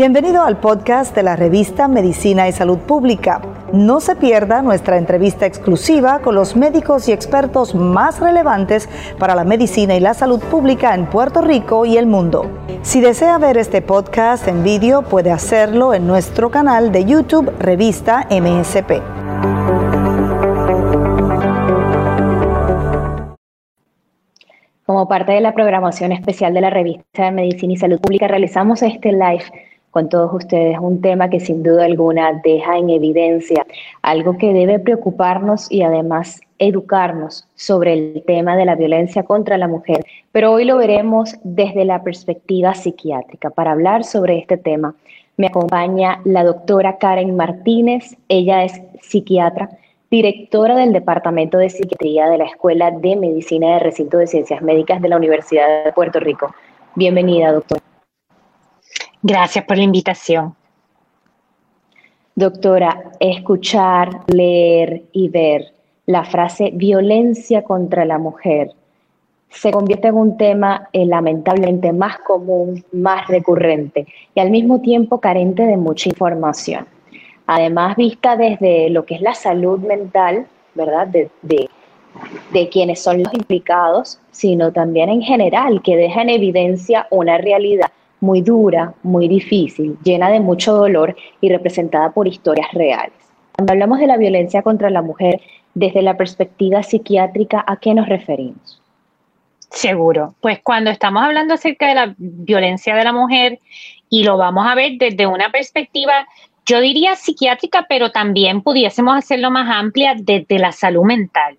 Bienvenido al podcast de la revista Medicina y Salud Pública. No se pierda nuestra entrevista exclusiva con los médicos y expertos más relevantes para la medicina y la salud pública en Puerto Rico y el mundo. Si desea ver este podcast en vídeo, puede hacerlo en nuestro canal de YouTube Revista MSP. Como parte de la programación especial de la revista de Medicina y Salud Pública, realizamos este live con todos ustedes un tema que sin duda alguna deja en evidencia algo que debe preocuparnos y además educarnos sobre el tema de la violencia contra la mujer. Pero hoy lo veremos desde la perspectiva psiquiátrica. Para hablar sobre este tema me acompaña la doctora Karen Martínez. Ella es psiquiatra, directora del Departamento de Psiquiatría de la Escuela de Medicina de Recinto de Ciencias Médicas de la Universidad de Puerto Rico. Bienvenida, doctora. Gracias por la invitación. Doctora, escuchar, leer y ver la frase violencia contra la mujer se convierte en un tema eh, lamentablemente más común, más recurrente y al mismo tiempo carente de mucha información. Además, vista desde lo que es la salud mental, ¿verdad? De, de quienes son los implicados, sino también en general, que deja en evidencia una realidad muy dura, muy difícil, llena de mucho dolor y representada por historias reales. Cuando hablamos de la violencia contra la mujer desde la perspectiva psiquiátrica, ¿a qué nos referimos? Seguro. Pues cuando estamos hablando acerca de la violencia de la mujer y lo vamos a ver desde una perspectiva, yo diría psiquiátrica, pero también pudiésemos hacerlo más amplia desde la salud mental.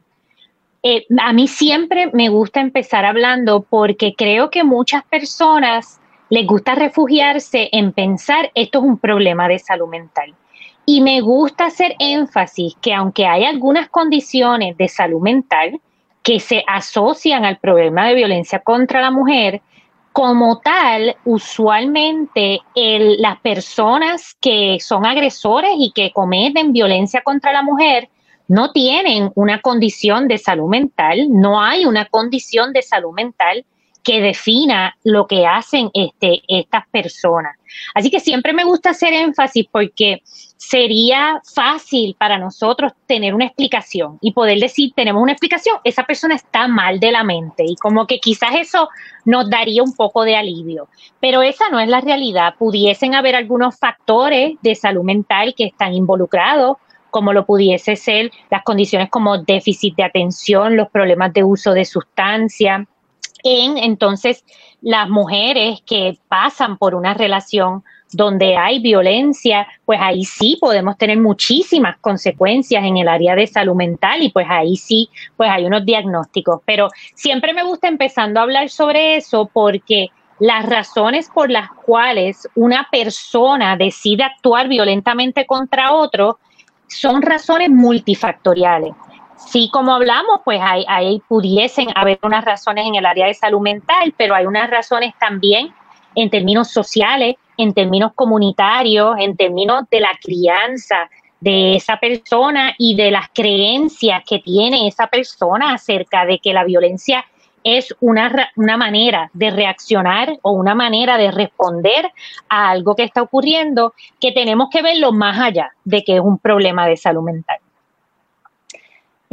Eh, a mí siempre me gusta empezar hablando porque creo que muchas personas les gusta refugiarse en pensar esto es un problema de salud mental. Y me gusta hacer énfasis que aunque hay algunas condiciones de salud mental que se asocian al problema de violencia contra la mujer, como tal, usualmente las personas que son agresores y que cometen violencia contra la mujer no tienen una condición de salud mental, no hay una condición de salud mental que defina lo que hacen este, estas personas. Así que siempre me gusta hacer énfasis porque sería fácil para nosotros tener una explicación y poder decir, tenemos una explicación, esa persona está mal de la mente y como que quizás eso nos daría un poco de alivio. Pero esa no es la realidad. Pudiesen haber algunos factores de salud mental que están involucrados como lo pudiese ser las condiciones como déficit de atención, los problemas de uso de sustancias, en entonces las mujeres que pasan por una relación donde hay violencia, pues ahí sí podemos tener muchísimas consecuencias en el área de salud mental y pues ahí sí, pues hay unos diagnósticos. Pero siempre me gusta empezando a hablar sobre eso porque las razones por las cuales una persona decide actuar violentamente contra otro son razones multifactoriales. Sí, como hablamos, pues ahí, pudiesen haber unas razones en el área de salud mental, pero hay unas razones también en términos sociales, en términos comunitarios, en términos de la crianza de esa persona y de las creencias que tiene esa persona acerca de que la violencia es una, una manera de reaccionar o una manera de responder a algo que está ocurriendo que tenemos que verlo más allá de que es un problema de salud mental.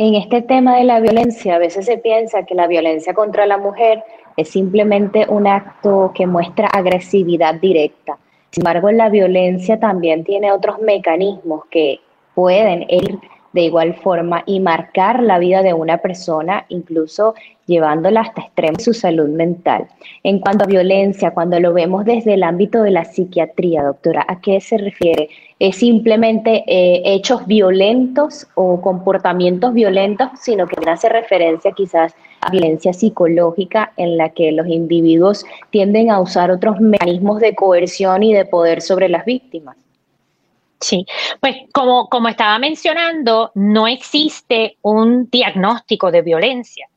En este tema de la violencia, a veces se piensa que la violencia contra la mujer es simplemente un acto que muestra agresividad directa. Sin embargo, la violencia también tiene otros mecanismos que pueden ir de igual forma y marcar la vida de una persona, incluso llevándola hasta extremos su salud mental. En cuanto a violencia, cuando lo vemos desde el ámbito de la psiquiatría, doctora, ¿a qué se refiere? ¿Es simplemente eh, hechos violentos o comportamientos violentos, sino que hace referencia quizás a violencia psicológica en la que los individuos tienden a usar otros mecanismos de coerción y de poder sobre las víctimas? Sí, pues como, como estaba mencionando, no existe un diagnóstico de violencia.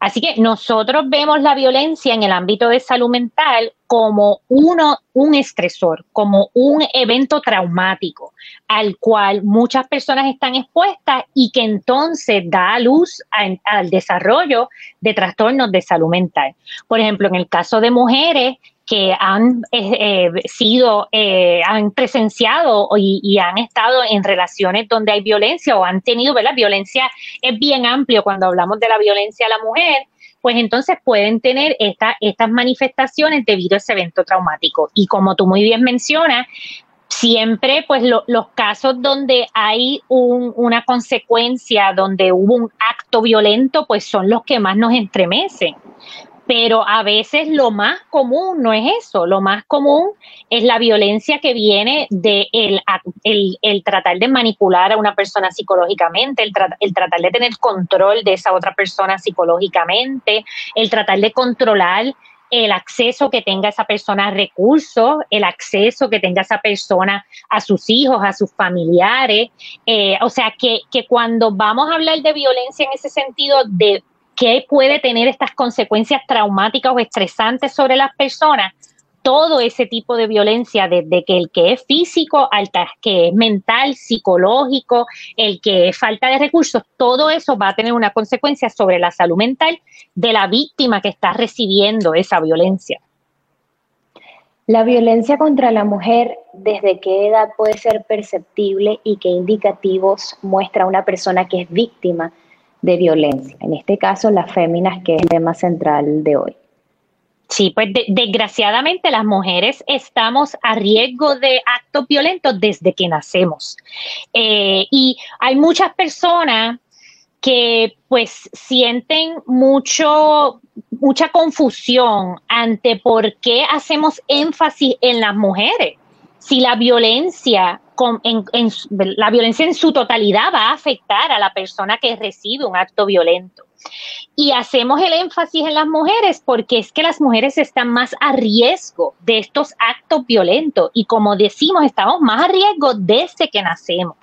Así que nosotros vemos la violencia en el ámbito de salud mental como uno, un estresor, como un evento traumático al cual muchas personas están expuestas y que entonces da luz al desarrollo de trastornos de salud mental. Por ejemplo, en el caso de mujeres que han eh, eh, sido, eh, han presenciado y, han estado en relaciones donde hay violencia o han tenido, ¿verdad? Violencia es bien amplio cuando hablamos de la violencia a la mujer, pues entonces pueden tener esta, estas manifestaciones debido a ese evento traumático. Y como tú muy bien mencionas, siempre pues los casos donde hay una consecuencia, donde hubo un acto violento, pues son los que más nos entremecen pero a veces lo más común no es eso, lo más común es la violencia que viene de el, el, tratar de manipular a una persona psicológicamente, el, el, tratar de tener control de esa otra persona psicológicamente, el tratar de controlar el acceso que tenga esa persona a recursos, el acceso que tenga esa persona a sus hijos, a sus familiares. Eh, o sea, que, que cuando vamos a hablar de violencia en ese sentido de que puede tener estas consecuencias traumáticas o estresantes sobre las personas, todo ese tipo de violencia, desde que el que es físico al que es mental, psicológico, el que es falta de recursos, todo eso va a tener una consecuencia sobre la salud mental de la víctima que está recibiendo esa violencia. La violencia contra la mujer, ¿desde qué edad puede ser perceptible y qué indicativos muestra una persona que es víctima de violencia. En este caso, las féminas, que es el tema central de hoy. Sí, pues desgraciadamente las mujeres estamos a riesgo de actos violentos desde que nacemos. Eh, y hay muchas personas que pues sienten mucho, mucha confusión ante por qué hacemos énfasis en las mujeres. Si la violencia la violencia en su totalidad va a afectar a la persona que recibe un acto violento. Y hacemos el énfasis en las mujeres porque es que las mujeres están más a riesgo de estos actos violentos y como decimos, estamos más a riesgo desde que nacemos.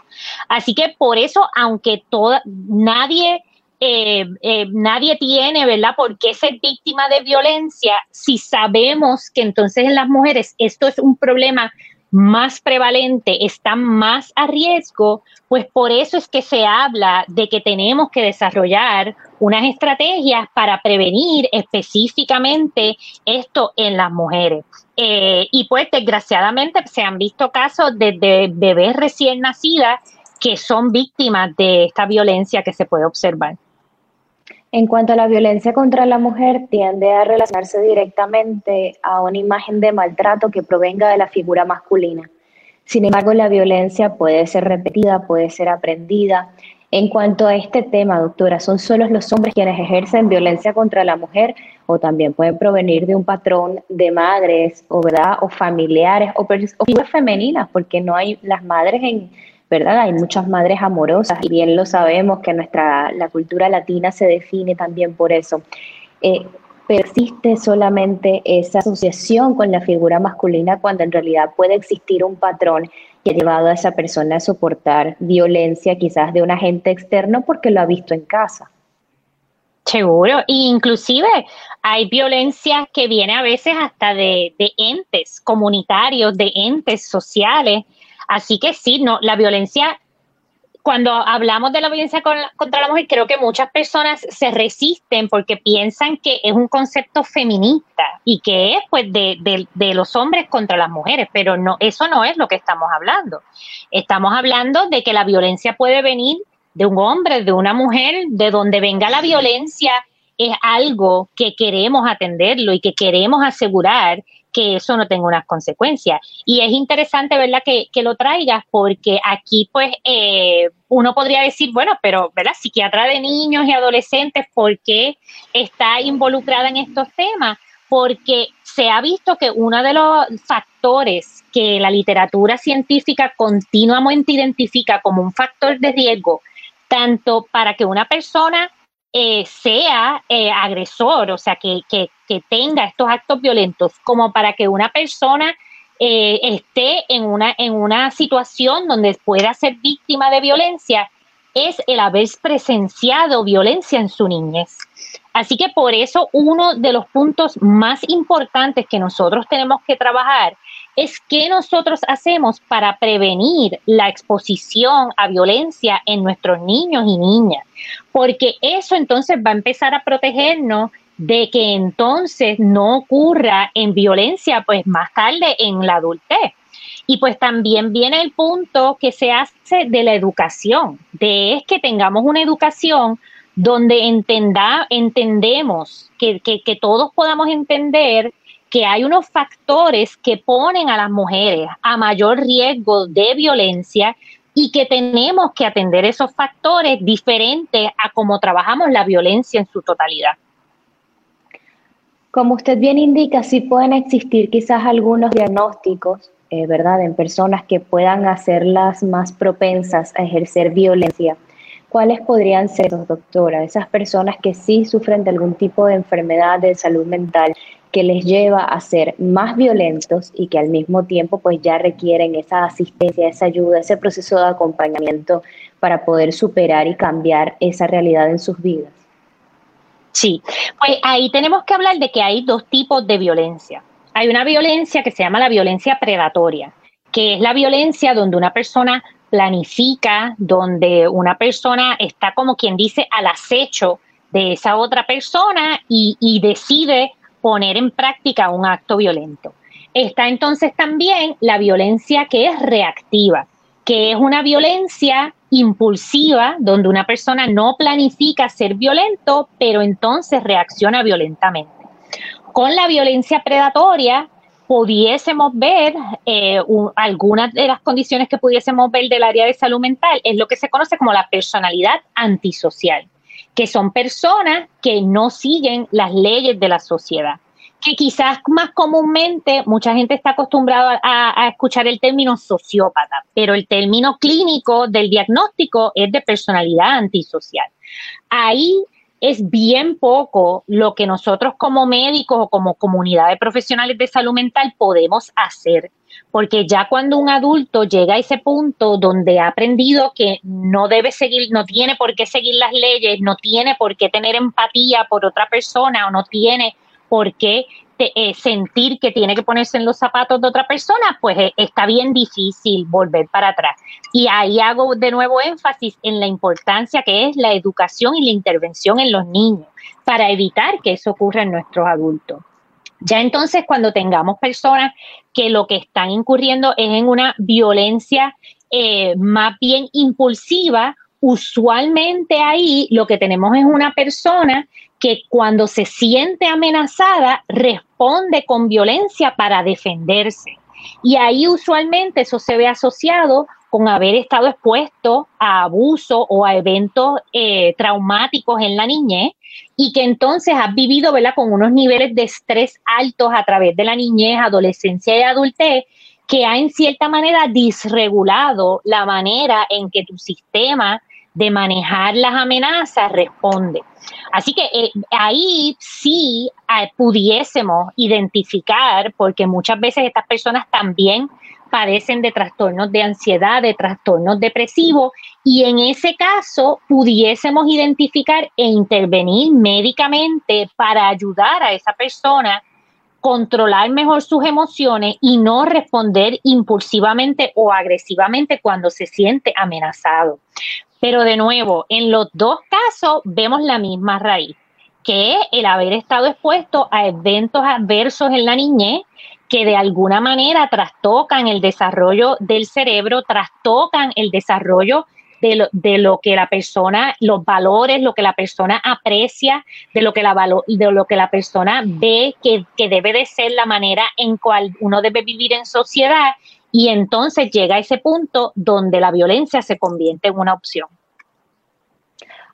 Así que por eso, aunque toda, nadie, eh, eh, nadie tiene, ¿verdad? ¿Por qué ser víctima de violencia si sabemos que entonces en las mujeres esto es un problema más prevalente, están más a riesgo, pues por eso es que se habla de que tenemos que desarrollar unas estrategias para prevenir específicamente esto en las mujeres. Eh, y pues desgraciadamente se han visto casos de bebés recién nacidas que son víctimas de esta violencia que se puede observar. En cuanto a la violencia contra la mujer, tiende a relacionarse directamente a una imagen de maltrato que provenga de la figura masculina. Sin embargo, la violencia puede ser repetida, puede ser aprendida. En cuanto a este tema, doctora, ¿son solo los hombres quienes ejercen violencia contra la mujer o también pueden provenir de un patrón de madres o, ¿verdad? o familiares o, o figuras femeninas? Porque no hay las madres en, ¿verdad? Hay muchas madres amorosas y bien lo sabemos que nuestra, la cultura latina se define también por eso. Eh, persiste solamente esa asociación con la figura masculina cuando en realidad puede existir un patrón que ha llevado a esa persona a soportar violencia quizás de un agente externo porque lo ha visto en casa. Seguro, e inclusive hay violencia que viene a veces hasta de, de entes comunitarios, de entes sociales, Así que sí, no, la violencia, cuando hablamos de la violencia contra la mujer, creo que muchas personas se resisten porque piensan que es un concepto feminista y que es pues de, de los hombres contra las mujeres, pero no, eso no es lo que estamos hablando. Estamos hablando de que la violencia puede venir de un hombre, de una mujer, de donde venga la violencia, es algo que queremos atenderlo y que queremos asegurar que eso no tenga unas consecuencias. Y es interesante, ¿verdad?, que, lo traigas porque aquí, pues, eh, uno podría decir, bueno, pero, ¿verdad?, psiquiatra de niños y adolescentes, ¿por qué está involucrada en estos temas? Porque se ha visto que uno de los factores que la literatura científica continuamente identifica como un factor de riesgo, tanto para que una persona eh, sea eh, agresor, o sea, que, tenga estos actos violentos, como para que una persona eh, esté en una, en una situación donde pueda ser víctima de violencia, es el haber presenciado violencia en su niñez. Así que por eso uno de los puntos más importantes que nosotros tenemos que trabajar es qué nosotros hacemos para prevenir la exposición a violencia en nuestros niños y niñas, porque eso entonces va a empezar a protegernos de que entonces no ocurra en violencia pues más tarde en la adultez. Y pues también viene el punto que se hace de la educación, de es que tengamos una educación donde entenda, entendemos, que, todos podamos entender que hay unos factores que ponen a las mujeres a mayor riesgo de violencia y que tenemos que atender esos factores diferentes a cómo trabajamos la violencia en su totalidad. Como usted bien indica, sí pueden existir quizás algunos diagnósticos, eh, ¿verdad?, en personas que puedan hacerlas más propensas a ejercer violencia. ¿Cuáles podrían ser, doctora, esas personas que sí sufren de algún tipo de enfermedad de salud mental que les lleva a ser más violentos y que al mismo tiempo pues ya requieren esa asistencia, esa ayuda, ese proceso de acompañamiento para poder superar y cambiar esa realidad en sus vidas. Sí, pues ahí tenemos que hablar de que hay dos tipos de violencia. Hay una violencia que se llama la violencia predatoria, que es la violencia donde una persona planifica, donde una persona está como quien dice al acecho de esa otra persona y, decide poner en práctica un acto violento. Está entonces también la violencia que es reactiva, que es una violencia impulsiva donde una persona no planifica ser violento, pero entonces reacciona violentamente. Con la violencia predatoria pudiésemos ver eh, algunas de las condiciones que pudiésemos ver del área de salud mental, es lo que se conoce como la personalidad antisocial que son personas que no siguen las leyes de la sociedad. Que quizás más comúnmente mucha gente está acostumbrada a, escuchar el término sociópata, pero el término clínico del diagnóstico es de personalidad antisocial. Ahí es bien poco lo que nosotros como médicos o como comunidad de profesionales de salud mental podemos hacer porque ya cuando un adulto llega a ese punto donde ha aprendido que no debe seguir, no tiene por qué seguir las leyes, no tiene por qué tener empatía por otra persona o no tiene por qué eh, sentir que tiene que ponerse en los zapatos de otra persona, pues eh, está bien difícil volver para atrás. Y ahí hago de nuevo énfasis en la importancia que es la educación y la intervención en los niños para evitar que eso ocurra en nuestros adultos. Ya entonces, cuando tengamos personas que lo que están incurriendo es en una violencia eh, más bien impulsiva, usualmente ahí lo que tenemos es una persona que cuando se siente amenazada responde con violencia para defenderse. Y ahí usualmente eso se ve asociado con haber estado expuesto a abuso o a eventos eh, traumáticos en la niñez y que entonces has vivido ¿verdad? con unos niveles de estrés altos a través de la niñez, adolescencia y adultez, que ha en cierta manera disregulado la manera en que tu sistema de manejar las amenazas responde. Así que eh, ahí sí eh, pudiésemos identificar, porque muchas veces estas personas también padecen de trastornos de ansiedad, de trastornos depresivos, y en ese caso pudiésemos identificar e intervenir médicamente para ayudar a esa persona controlar mejor sus emociones y no responder impulsivamente o agresivamente cuando se siente amenazado. Pero de nuevo, en los dos casos vemos la misma raíz, que es el haber estado expuesto a eventos adversos en la niñez que de alguna manera trastocan el desarrollo del cerebro, trastocan el desarrollo de lo, de lo, que la persona, los valores, lo que la persona aprecia, de lo que la, de lo que la persona ve que, que debe de ser la manera en cual uno debe vivir en sociedad y entonces llega ese punto donde la violencia se convierte en una opción.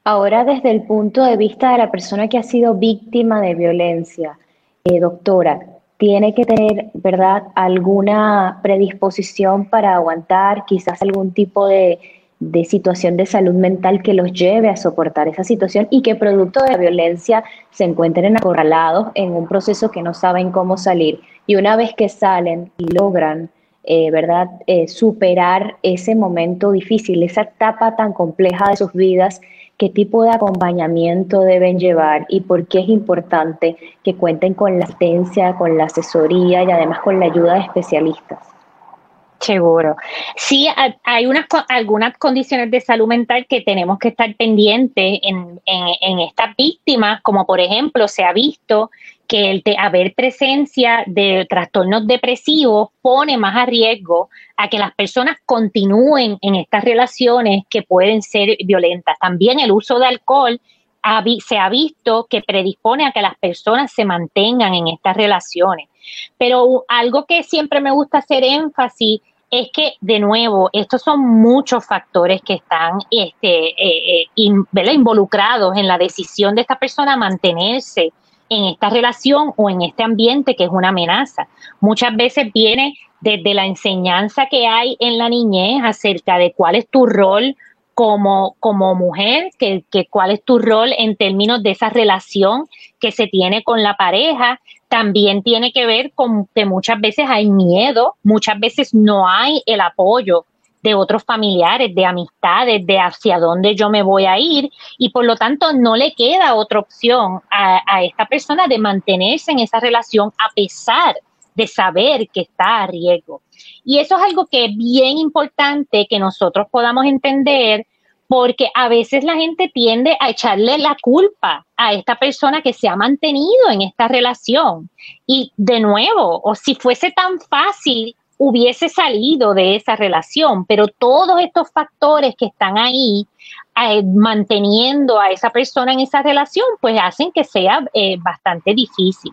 Ahora desde el punto de vista de la persona que ha sido víctima de violencia, eh, doctora, tiene que tener, ¿verdad?, alguna predisposición para aguantar quizás algún tipo de, de, situación de salud mental que los lleve a soportar esa situación y que producto de la violencia se encuentren acorralados en un proceso que no saben cómo salir. Y una vez que salen y logran, eh, ¿verdad?, eh, superar ese momento difícil, esa etapa tan compleja de sus vidas, qué tipo de acompañamiento deben llevar y por qué es importante que cuenten con la asistencia, con la asesoría y además con la ayuda de especialistas. Seguro. Sí, hay unas, algunas condiciones de salud mental que tenemos que estar pendientes en, en, estas víctimas, como por ejemplo se ha visto que el haber presencia de trastornos depresivos pone más a riesgo a que las personas continúen en estas relaciones que pueden ser violentas. También el uso de alcohol se ha visto que predispone a que las personas se mantengan en estas relaciones. Pero algo que siempre me gusta hacer énfasis es que, de nuevo, estos son muchos factores que están este, eh, eh, involucrados en la decisión de esta persona mantenerse en esta relación o en este ambiente que es una amenaza. Muchas veces viene desde la enseñanza que hay en la niñez acerca de cuál es tu rol como, como mujer, que, que, cuál es tu rol en términos de esa relación que se tiene con la pareja, también tiene que ver con que muchas veces hay miedo, muchas veces no hay el apoyo de otros familiares, de amistades, de hacia dónde yo me voy a ir y por lo tanto no le queda otra opción a, esta persona de mantenerse en esa relación a pesar de saber que está a riesgo. Y eso es algo que es bien importante que nosotros podamos entender porque a veces la gente tiende a echarle la culpa a esta persona que se ha mantenido en esta relación. Y de nuevo, o si fuese tan fácil, hubiese salido de esa relación, pero todos estos factores que están ahí eh, manteniendo a esa persona en esa relación, pues hacen que sea eh, bastante difícil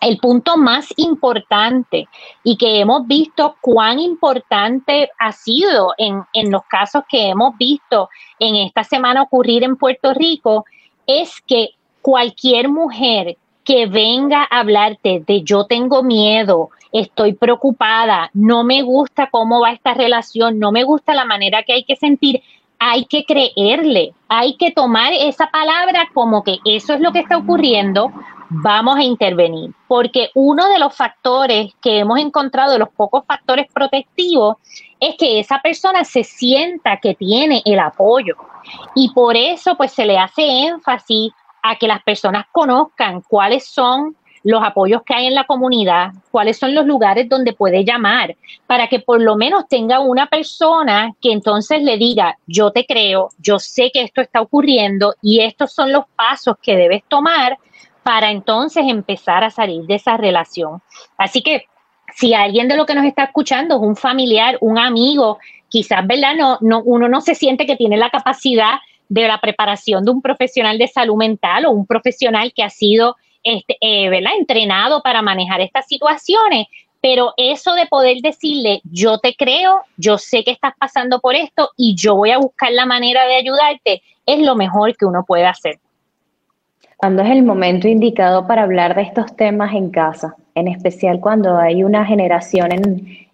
el punto más importante y que hemos visto cuán importante ha sido en, los casos que hemos visto en esta semana ocurrir en Puerto Rico es que cualquier mujer que venga a hablarte de yo tengo miedo, estoy preocupada, no me gusta cómo va esta relación, no me gusta la manera que hay que sentir, hay que creerle, hay que tomar esa palabra como que eso es lo que está ocurriendo, vamos a intervenir, porque uno de los factores que hemos encontrado, de los pocos factores protectivos, es que esa persona se sienta que tiene el apoyo. Y por eso pues se le hace énfasis a que las personas conozcan cuáles son los apoyos que hay en la comunidad, cuáles son los lugares donde puede llamar, para que por lo menos tenga una persona que entonces le diga, yo te creo, yo sé que esto está ocurriendo y estos son los pasos que debes tomar para entonces empezar a salir de esa relación. Así que si alguien de lo que nos está escuchando es un familiar, un amigo, quizás, ¿verdad? No, no, uno no se siente que tiene la capacidad de la preparación de un profesional de salud mental o un profesional que ha sido este, eh, ¿verdad? entrenado para manejar estas situaciones, pero eso de poder decirle, yo te creo, yo sé que estás pasando por esto y yo voy a buscar la manera de ayudarte, es lo mejor que uno puede hacer. ¿Cuándo es el momento indicado para hablar de estos temas en casa? En especial cuando hay una generación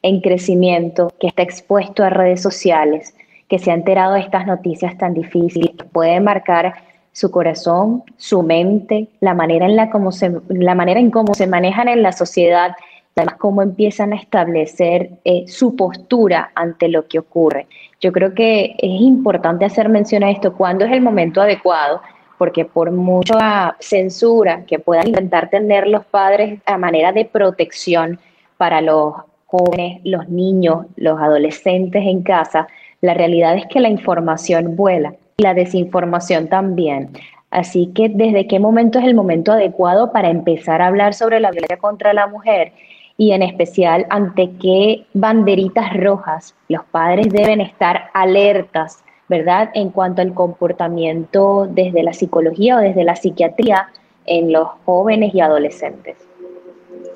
en, crecimiento que está expuesto a redes sociales, que se ha enterado de estas noticias tan difíciles, que puede marcar su corazón, su mente, la manera en la, como se, la manera en cómo se manejan en la sociedad, además cómo empiezan a establecer eh, su postura ante lo que ocurre. Yo creo que es importante hacer mención a esto, cuándo es el momento adecuado porque por mucha censura que puedan intentar tener los padres a manera de protección para los jóvenes, los niños, los adolescentes en casa, la realidad es que la información vuela la desinformación también. Así que desde qué momento es el momento adecuado para empezar a hablar sobre la violencia contra la mujer y en especial ante qué banderitas rojas los padres deben estar alertas ¿verdad? En cuanto al comportamiento desde la psicología o desde la psiquiatría en los jóvenes y adolescentes.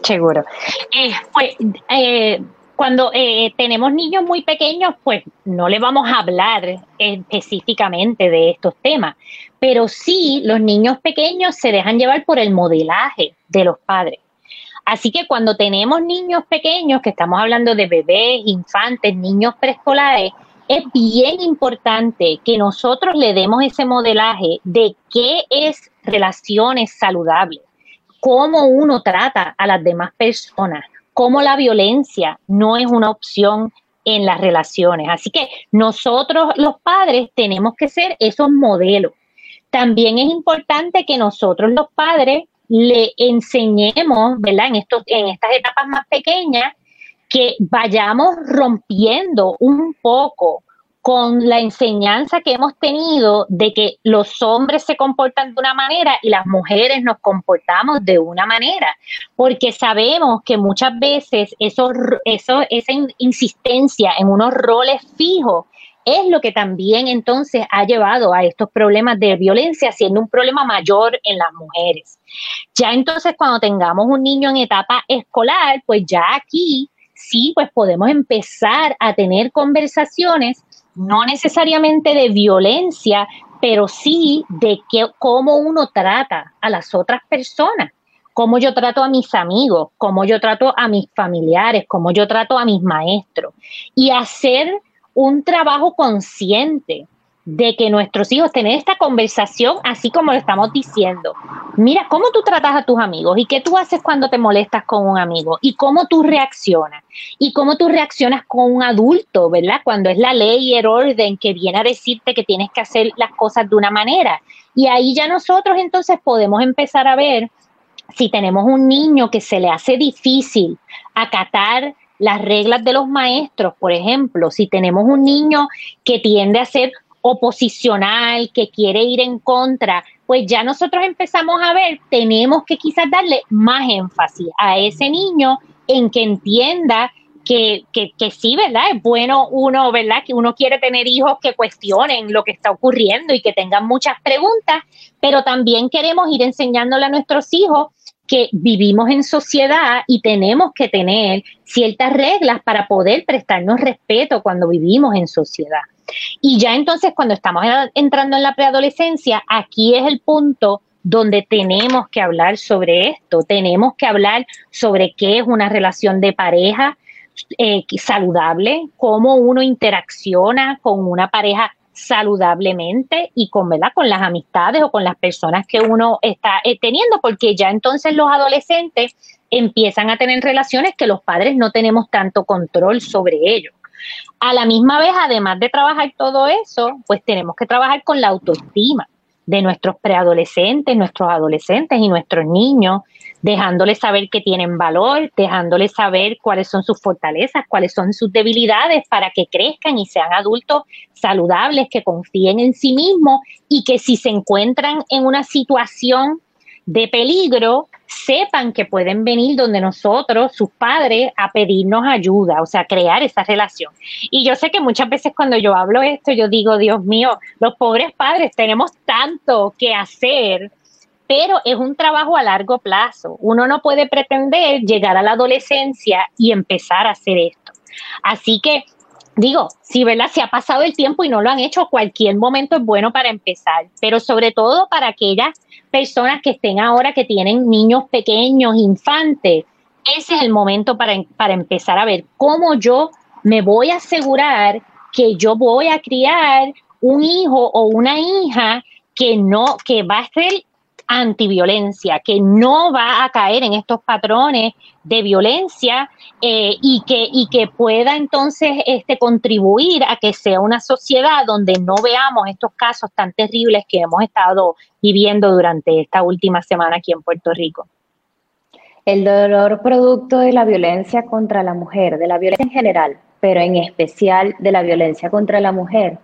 Seguro. Pues, cuando eh, tenemos niños muy pequeños, pues no le vamos a hablar específicamente de estos temas, pero sí los niños pequeños se dejan llevar por el modelaje de los padres. Así que cuando tenemos niños pequeños, que estamos hablando de bebés, infantes, niños preescolares, es bien importante que nosotros le demos ese modelaje de qué es relaciones saludables, cómo uno trata a las demás personas, cómo la violencia no es una opción en las relaciones. Así que nosotros los padres tenemos que ser esos modelos. También es importante que nosotros los padres le enseñemos, ¿verdad? En, estos, en estas etapas más pequeñas, que vayamos rompiendo un poco con la enseñanza que hemos tenido de que los hombres se comportan de una manera y las mujeres nos comportamos de una manera, porque sabemos que muchas veces eso, esa insistencia en unos roles fijos es lo que también entonces ha llevado a estos problemas de violencia siendo un problema mayor en las mujeres. Ya entonces cuando tengamos un niño en etapa escolar, pues ya aquí sí, pues podemos empezar a tener conversaciones no necesariamente de violencia, pero sí de que, cómo uno trata a las otras personas, cómo yo trato a mis amigos, cómo yo trato a mis familiares, cómo yo trato a mis maestros. Y hacer un trabajo consciente de que nuestros hijos tener esta conversación así como lo estamos diciendo. Mira, ¿cómo tú tratas a tus amigos? ¿Y qué tú haces cuando te molestas con un amigo? ¿Y cómo tú reaccionas? ¿Y cómo tú reaccionas con un adulto, verdad? Cuando es la ley y el orden que viene a decirte que tienes que hacer las cosas de una manera. Y ahí ya nosotros entonces podemos empezar a ver si tenemos un niño que se le hace difícil acatar las reglas de los maestros, por ejemplo, si tenemos un niño que tiende a ser oposicional, que quiere ir en contra, pues ya nosotros empezamos a ver, tenemos que quizás darle más énfasis a ese niño en que entienda que, que, que, sí, ¿verdad? Es bueno uno, ¿verdad? Que uno quiere tener hijos que cuestionen lo que está ocurriendo y que tengan muchas preguntas, pero también queremos ir enseñándole a nuestros hijos que vivimos en sociedad y tenemos que tener ciertas reglas para poder prestarnos respeto cuando vivimos en sociedad. Y ya entonces cuando estamos entrando en la preadolescencia, aquí es el punto donde tenemos que hablar sobre esto, tenemos que hablar sobre qué es una relación de pareja eh, saludable, cómo uno interacciona con una pareja saludablemente y con, con las amistades o con las personas que uno está eh, teniendo, porque ya entonces los adolescentes empiezan a tener relaciones que los padres no tenemos tanto control sobre ellos. A la misma vez, además de trabajar todo eso, pues tenemos que trabajar con la autoestima de nuestros preadolescentes, nuestros adolescentes y nuestros niños, dejándoles saber que tienen valor, dejándoles saber cuáles son sus fortalezas, cuáles son sus debilidades para que crezcan y sean adultos saludables, que confíen en sí mismos y que si se encuentran en una situación de peligro, sepan que pueden venir donde nosotros, sus padres, a pedirnos ayuda, o sea, crear esa relación. Y yo sé que muchas veces cuando yo hablo esto, yo digo, Dios mío, los pobres padres tenemos tanto que hacer, pero es un trabajo a largo plazo. Uno no puede pretender llegar a la adolescencia y empezar a hacer esto. Así que digo, si ¿verdad? Se ha pasado el tiempo y no lo han hecho, cualquier momento es bueno para empezar, pero sobre todo para aquellas personas que estén ahora que tienen niños pequeños, infantes, ese es el momento para, para empezar a ver cómo yo me voy a asegurar que yo voy a criar un hijo o una hija que no, que va a ser antiviolencia, que no va a caer en estos patrones de violencia eh, y, que, y que pueda entonces este, contribuir a que sea una sociedad donde no veamos estos casos tan terribles que hemos estado viviendo durante esta última semana aquí en Puerto Rico. El dolor producto de la violencia contra la mujer, de la violencia en general, pero en especial de la violencia contra la mujer,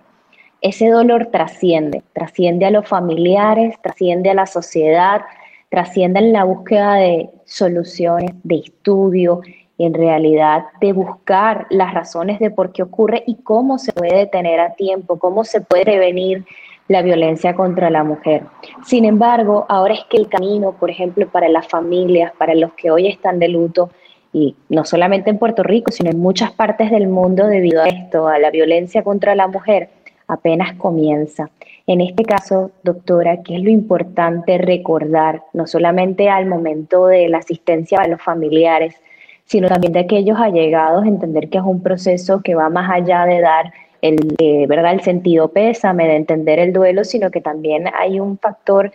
ese dolor trasciende, trasciende a los familiares, trasciende a la sociedad, trasciende en la búsqueda de soluciones, de estudio, en realidad de buscar las razones de por qué ocurre y cómo se puede detener a tiempo, cómo se puede prevenir la violencia contra la mujer. Sin embargo, ahora es que el camino, por ejemplo, para las familias, para los que hoy están de luto, y no solamente en Puerto Rico, sino en muchas partes del mundo debido a esto, a la violencia contra la mujer, apenas comienza. En este caso, doctora, ¿qué es lo importante recordar, no solamente al momento de la asistencia a los familiares, sino también de aquellos allegados, entender que es un proceso que va más allá de dar el, eh, ¿verdad? el sentido pésame, de entender el duelo, sino que también hay un factor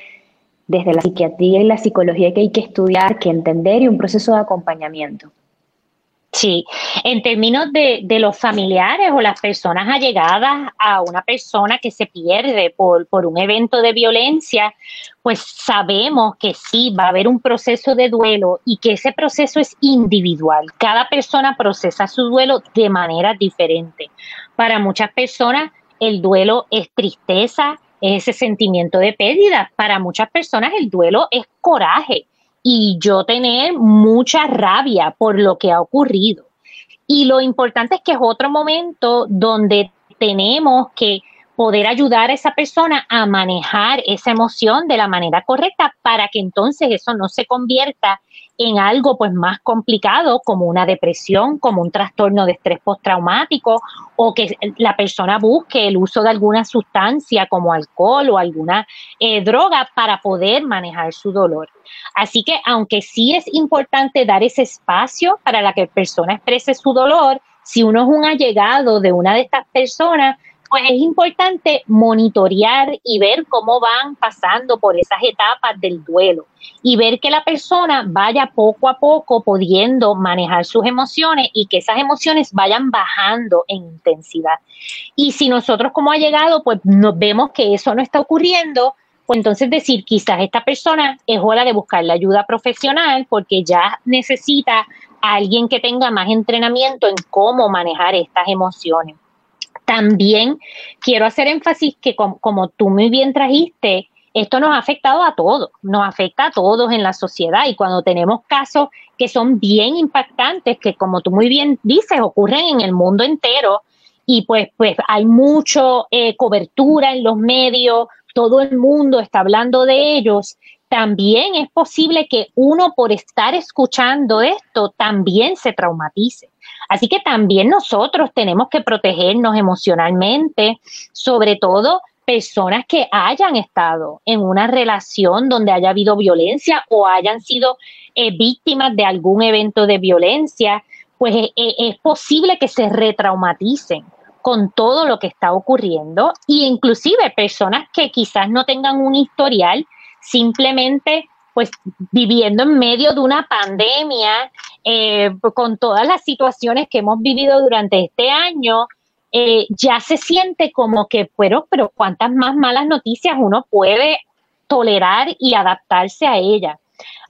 desde la psiquiatría y la psicología que hay que estudiar, que entender y un proceso de acompañamiento. Sí, en términos de, de, los familiares o las personas allegadas a una persona que se pierde por, por un evento de violencia, pues sabemos que sí va a haber un proceso de duelo y que ese proceso es individual. Cada persona procesa su duelo de manera diferente. Para muchas personas el duelo es tristeza, es ese sentimiento de pérdida. Para muchas personas el duelo es coraje y yo tener mucha rabia por lo que ha ocurrido. Y lo importante es que es otro momento donde tenemos que poder ayudar a esa persona a manejar esa emoción de la manera correcta para que entonces eso no se convierta en algo pues más complicado como una depresión, como un trastorno de estrés postraumático o que la persona busque el uso de alguna sustancia como alcohol o alguna eh, droga para poder manejar su dolor. Así que aunque sí es importante dar ese espacio para la que la persona exprese su dolor, si uno es un allegado de una de estas personas, pues es importante monitorear y ver cómo van pasando por esas etapas del duelo y ver que la persona vaya poco a poco pudiendo manejar sus emociones y que esas emociones vayan bajando en intensidad. Y si nosotros como ha llegado, pues nos vemos que eso no está ocurriendo, pues entonces decir, quizás esta persona es hora de buscar la ayuda profesional porque ya necesita a alguien que tenga más entrenamiento en cómo manejar estas emociones. También quiero hacer énfasis que como, tú muy bien trajiste, esto nos ha afectado a todos, nos afecta a todos en la sociedad y cuando tenemos casos que son bien impactantes, que como tú muy bien dices, ocurren en el mundo entero y pues, pues hay mucho eh, cobertura en los medios, todo el mundo está hablando de ellos, también es posible que uno por estar escuchando esto también se traumatice. Así que también nosotros tenemos que protegernos emocionalmente, sobre todo personas que hayan estado en una relación donde haya habido violencia o hayan sido eh, víctimas de algún evento de violencia, pues eh, eh, es posible que se retraumaticen con todo lo que está ocurriendo. E inclusive personas que quizás no tengan un historial, simplemente pues viviendo en medio de una pandemia, eh, con todas las situaciones que hemos vivido durante este año, eh, ya se siente como que, pero, pero cuántas más malas noticias uno puede tolerar y adaptarse a ellas.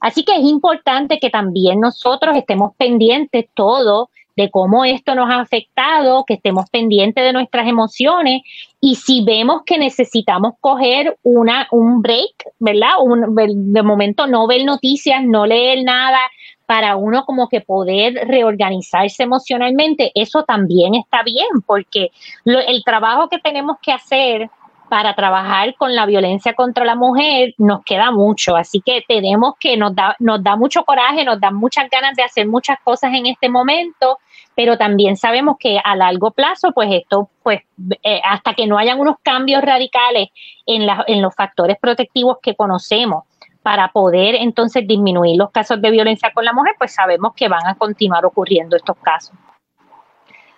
Así que es importante que también nosotros estemos pendientes todo de cómo esto nos ha afectado, que estemos pendientes de nuestras emociones y si vemos que necesitamos coger una, un break, ¿verdad? Un, de momento no ver noticias, no leer nada, para uno como que poder reorganizarse emocionalmente, eso también está bien, porque el trabajo que tenemos que hacer para trabajar con la violencia contra la mujer nos queda mucho, así que tenemos que nos da nos da mucho coraje, nos da muchas ganas de hacer muchas cosas en este momento, pero también sabemos que a largo plazo, pues esto, pues eh, hasta que no hayan unos cambios radicales en, la, en los factores protectivos que conocemos para poder entonces disminuir los casos de violencia con la mujer, pues sabemos que van a continuar ocurriendo estos casos.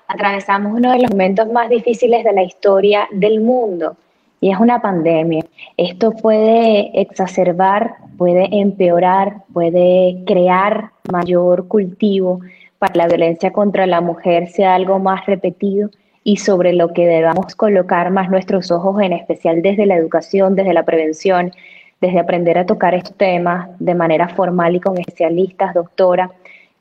Atravesamos uno de los momentos más difíciles de la historia del mundo y es una pandemia. Esto puede exacerbar, puede empeorar, puede crear mayor cultivo para que la violencia contra la mujer sea algo más repetido y sobre lo que debamos colocar más nuestros ojos, en especial desde la educación, desde la prevención, desde aprender a tocar estos temas de manera formal y con especialistas, doctora,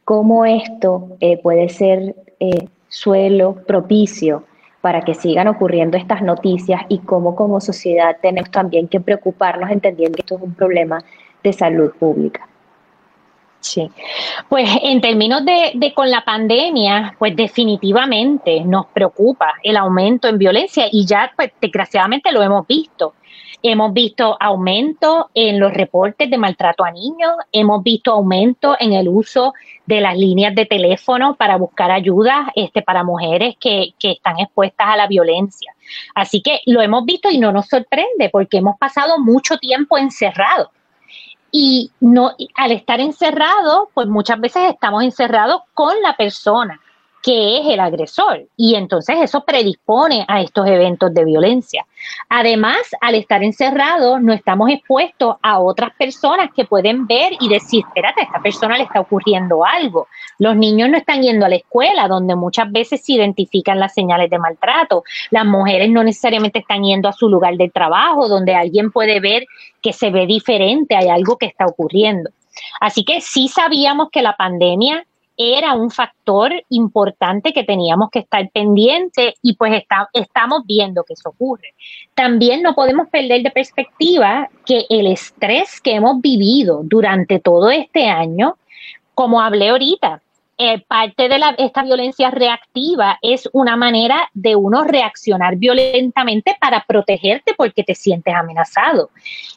cómo esto eh, puede ser eh, suelo propicio para que sigan ocurriendo estas noticias y cómo como sociedad tenemos también que preocuparnos entendiendo que esto es un problema de salud pública. Sí, pues en términos de, con la pandemia, pues definitivamente nos preocupa el aumento en violencia y ya pues desgraciadamente lo hemos visto. Hemos visto aumento en los reportes de maltrato a niños, hemos visto aumento en el uso de las líneas de teléfono para buscar ayuda este, para mujeres que, que están expuestas a la violencia. Así que lo hemos visto y no nos sorprende porque hemos pasado mucho tiempo encerrados. Y no, al estar encerrados, pues muchas veces estamos encerrados con la persona que es el agresor. Y entonces eso predispone a estos eventos de violencia. Además, al estar encerrados, no estamos expuestos a otras personas que pueden ver y decir, espérate, a esta persona le está ocurriendo algo. Los niños no están yendo a la escuela, donde muchas veces se identifican las señales de maltrato. Las mujeres no necesariamente están yendo a su lugar de trabajo, donde alguien puede ver que se ve diferente, hay algo que está ocurriendo. Así que sí sabíamos que la pandemia era un factor importante que teníamos que estar pendiente y pues estamos viendo que eso ocurre. También no podemos perder de perspectiva que el estrés que hemos vivido durante todo este año, como hablé ahorita, eh, parte de la, esta violencia reactiva es una manera de uno reaccionar violentamente para protegerte porque te sientes amenazado.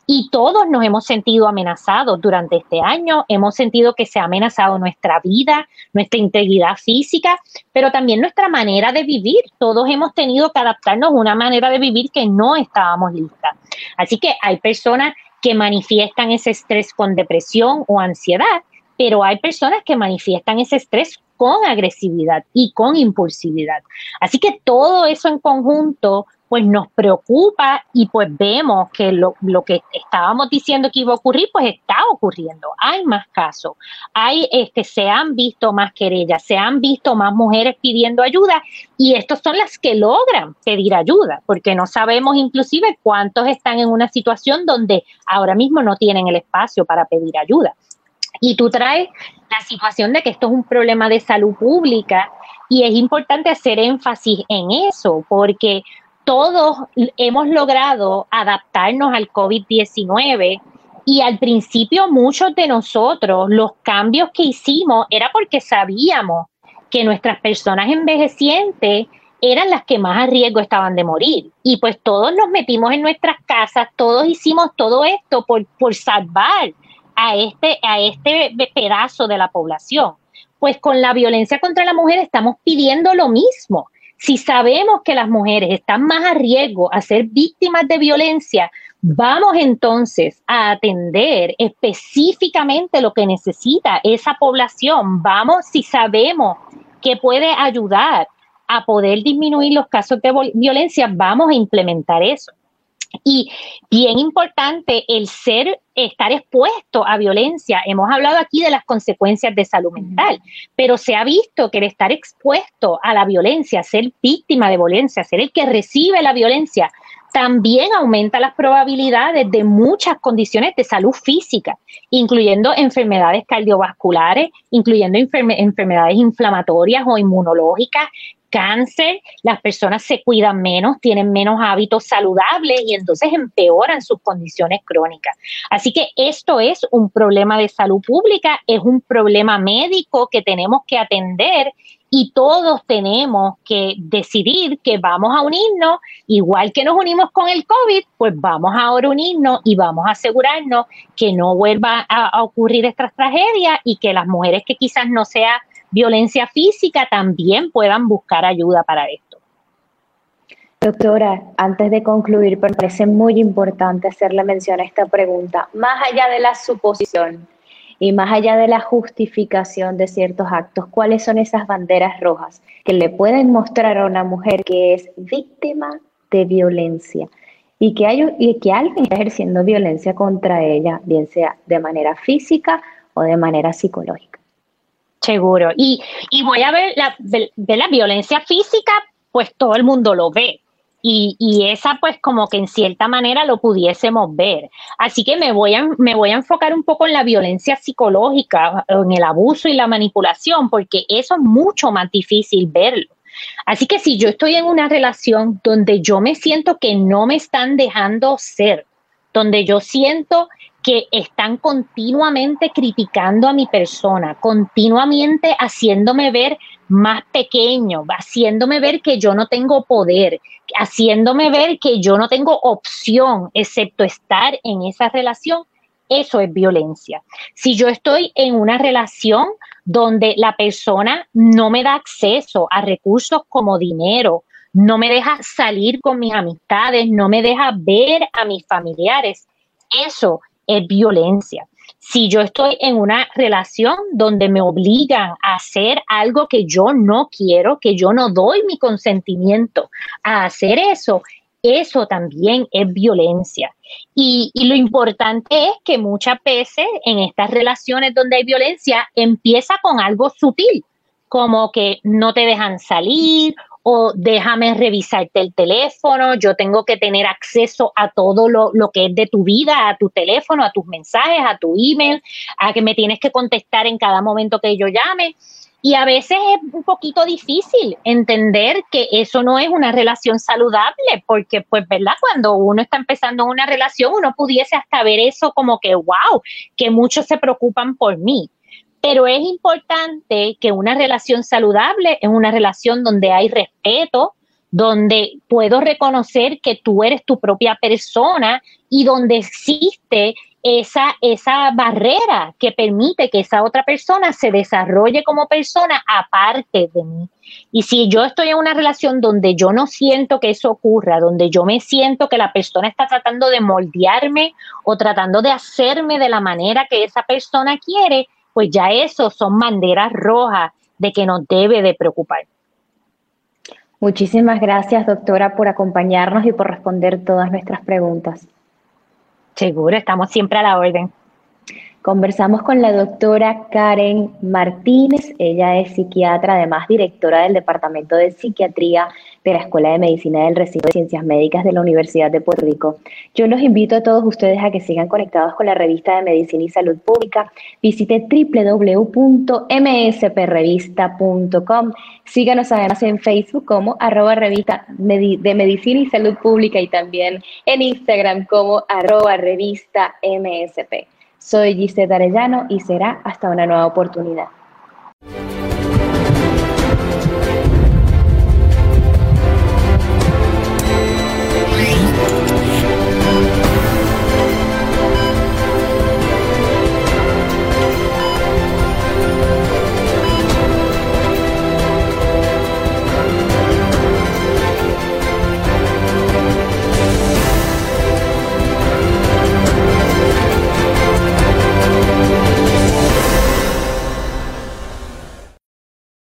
Y todos nos hemos sentido amenazados durante este año, hemos sentido que se ha amenazado nuestra vida, nuestra integridad física, pero también nuestra manera de vivir. Todos hemos tenido que adaptarnos a una manera de vivir que no estábamos listas. Así que hay personas que manifiestan ese estrés con depresión o ansiedad pero hay personas que manifiestan ese estrés con agresividad y con impulsividad. Así que todo eso en conjunto pues nos preocupa y pues vemos que lo, que estábamos diciendo que iba a ocurrir, pues está ocurriendo. Hay más casos, hay, este, se han visto más querellas, se han visto más mujeres pidiendo ayuda y estos son las que logran pedir ayuda, porque no sabemos inclusive cuántos están en una situación donde ahora mismo no tienen el espacio para pedir ayuda. Y tú traes la situación de que esto es un problema de salud pública y es importante hacer énfasis en eso porque todos hemos logrado adaptarnos al COVID-19 y al principio muchos de nosotros los cambios que hicimos era porque sabíamos que nuestras personas envejecientes eran las que más a riesgo estaban de morir. Y pues todos nos metimos en nuestras casas, todos hicimos todo esto por, por salvar a este, a este pedazo de la población. Pues con la violencia contra la mujer estamos pidiendo lo mismo. Si sabemos que las mujeres están más a riesgo a ser víctimas de violencia, vamos entonces a atender específicamente lo que necesita esa población. Vamos, si sabemos que puede ayudar a poder disminuir los casos de violencia, vamos a implementar eso. Y bien importante el ser, estar expuesto a violencia. Hemos hablado aquí de las consecuencias de salud mental, pero se ha visto que el estar expuesto a la violencia, ser víctima de violencia, ser el que recibe la violencia, también aumenta las probabilidades de muchas condiciones de salud física, incluyendo enfermedades cardiovasculares, incluyendo enfermedades inflamatorias o inmunológicas, cáncer, las personas se cuidan menos, tienen menos hábitos saludables y entonces empeoran sus condiciones crónicas. Así que esto es un problema de salud pública, es un problema médico que tenemos que atender y todos tenemos que decidir que vamos a unirnos, igual que nos unimos con el COVID, pues vamos ahora a unirnos y vamos a asegurarnos que no vuelva a, a ocurrir estas tragedias y que las mujeres que quizás no sean violencia física también puedan buscar ayuda para esto. Doctora, antes de concluir, me parece muy importante hacerle mención a esta pregunta. Más allá de la suposición y más allá de la justificación de ciertos actos, ¿cuáles son esas banderas rojas que le pueden mostrar a una mujer que es víctima de violencia y que, hay, y que alguien está ejerciendo violencia contra ella, bien sea de manera física o de manera psicológica? Seguro. Y, y voy a ver la, la violencia física, pues todo el mundo lo ve. Y, y, esa pues como que en cierta manera lo pudiésemos ver. Así que me voy, a, me voy a enfocar un poco en la violencia psicológica, en el abuso y la manipulación, porque eso es mucho más difícil verlo. Así que si yo estoy en una relación donde yo me siento que no me están dejando ser, donde yo siento que están continuamente criticando a mi persona, continuamente haciéndome ver más pequeño, haciéndome ver que yo no tengo poder, haciéndome ver que yo no tengo opción excepto estar en esa relación, eso es violencia. Si yo estoy en una relación donde la persona no me da acceso a recursos como dinero, no me deja salir con mis amistades, no me deja ver a mis familiares, eso es violencia. si yo estoy en una relación donde me obligan a hacer algo que yo no quiero, que yo no doy mi consentimiento a hacer eso, eso también es violencia. Y, lo importante es que muchas veces en estas relaciones donde hay violencia empieza con algo sutil, como que no te dejan salir o déjame revisarte el teléfono, yo tengo que tener acceso a todo lo, lo, que es de tu vida, a tu teléfono, a tus mensajes, a tu email, a que me tienes que contestar en cada momento que yo llame. Y a veces es un poquito difícil entender que eso no es una relación saludable, porque pues, ¿verdad? Cuando uno está empezando una relación, uno pudiese hasta ver eso como que, wow, que muchos se preocupan por mí. Pero es importante que una relación saludable es una relación donde hay respeto, donde puedo reconocer que tú eres tu propia persona y donde existe esa, esa barrera que permite que esa otra persona se desarrolle como persona aparte de mí. Y si yo estoy en una relación donde yo no siento que eso ocurra, donde yo me siento que la persona está tratando de moldearme o tratando de hacerme de la manera que esa persona quiere, pues ya eso son banderas rojas de que nos debe de preocupar. Muchísimas gracias, doctora, por acompañarnos y por responder todas nuestras preguntas. Seguro, estamos siempre a la orden. Conversamos con la doctora Karen Martínez, ella es psiquiatra, además directora del Departamento de Psiquiatría de la Escuela de Medicina del Recinto de Ciencias Médicas de la Universidad de Puerto Rico. Yo los invito a todos ustedes a que sigan conectados con la revista de Medicina y Salud Pública. Visite www.msprevista.com. Síganos además en Facebook como arroba revista de Medicina y Salud Pública y también en Instagram como arroba revista MSP. Soy Gisette Arellano y será hasta una nueva oportunidad.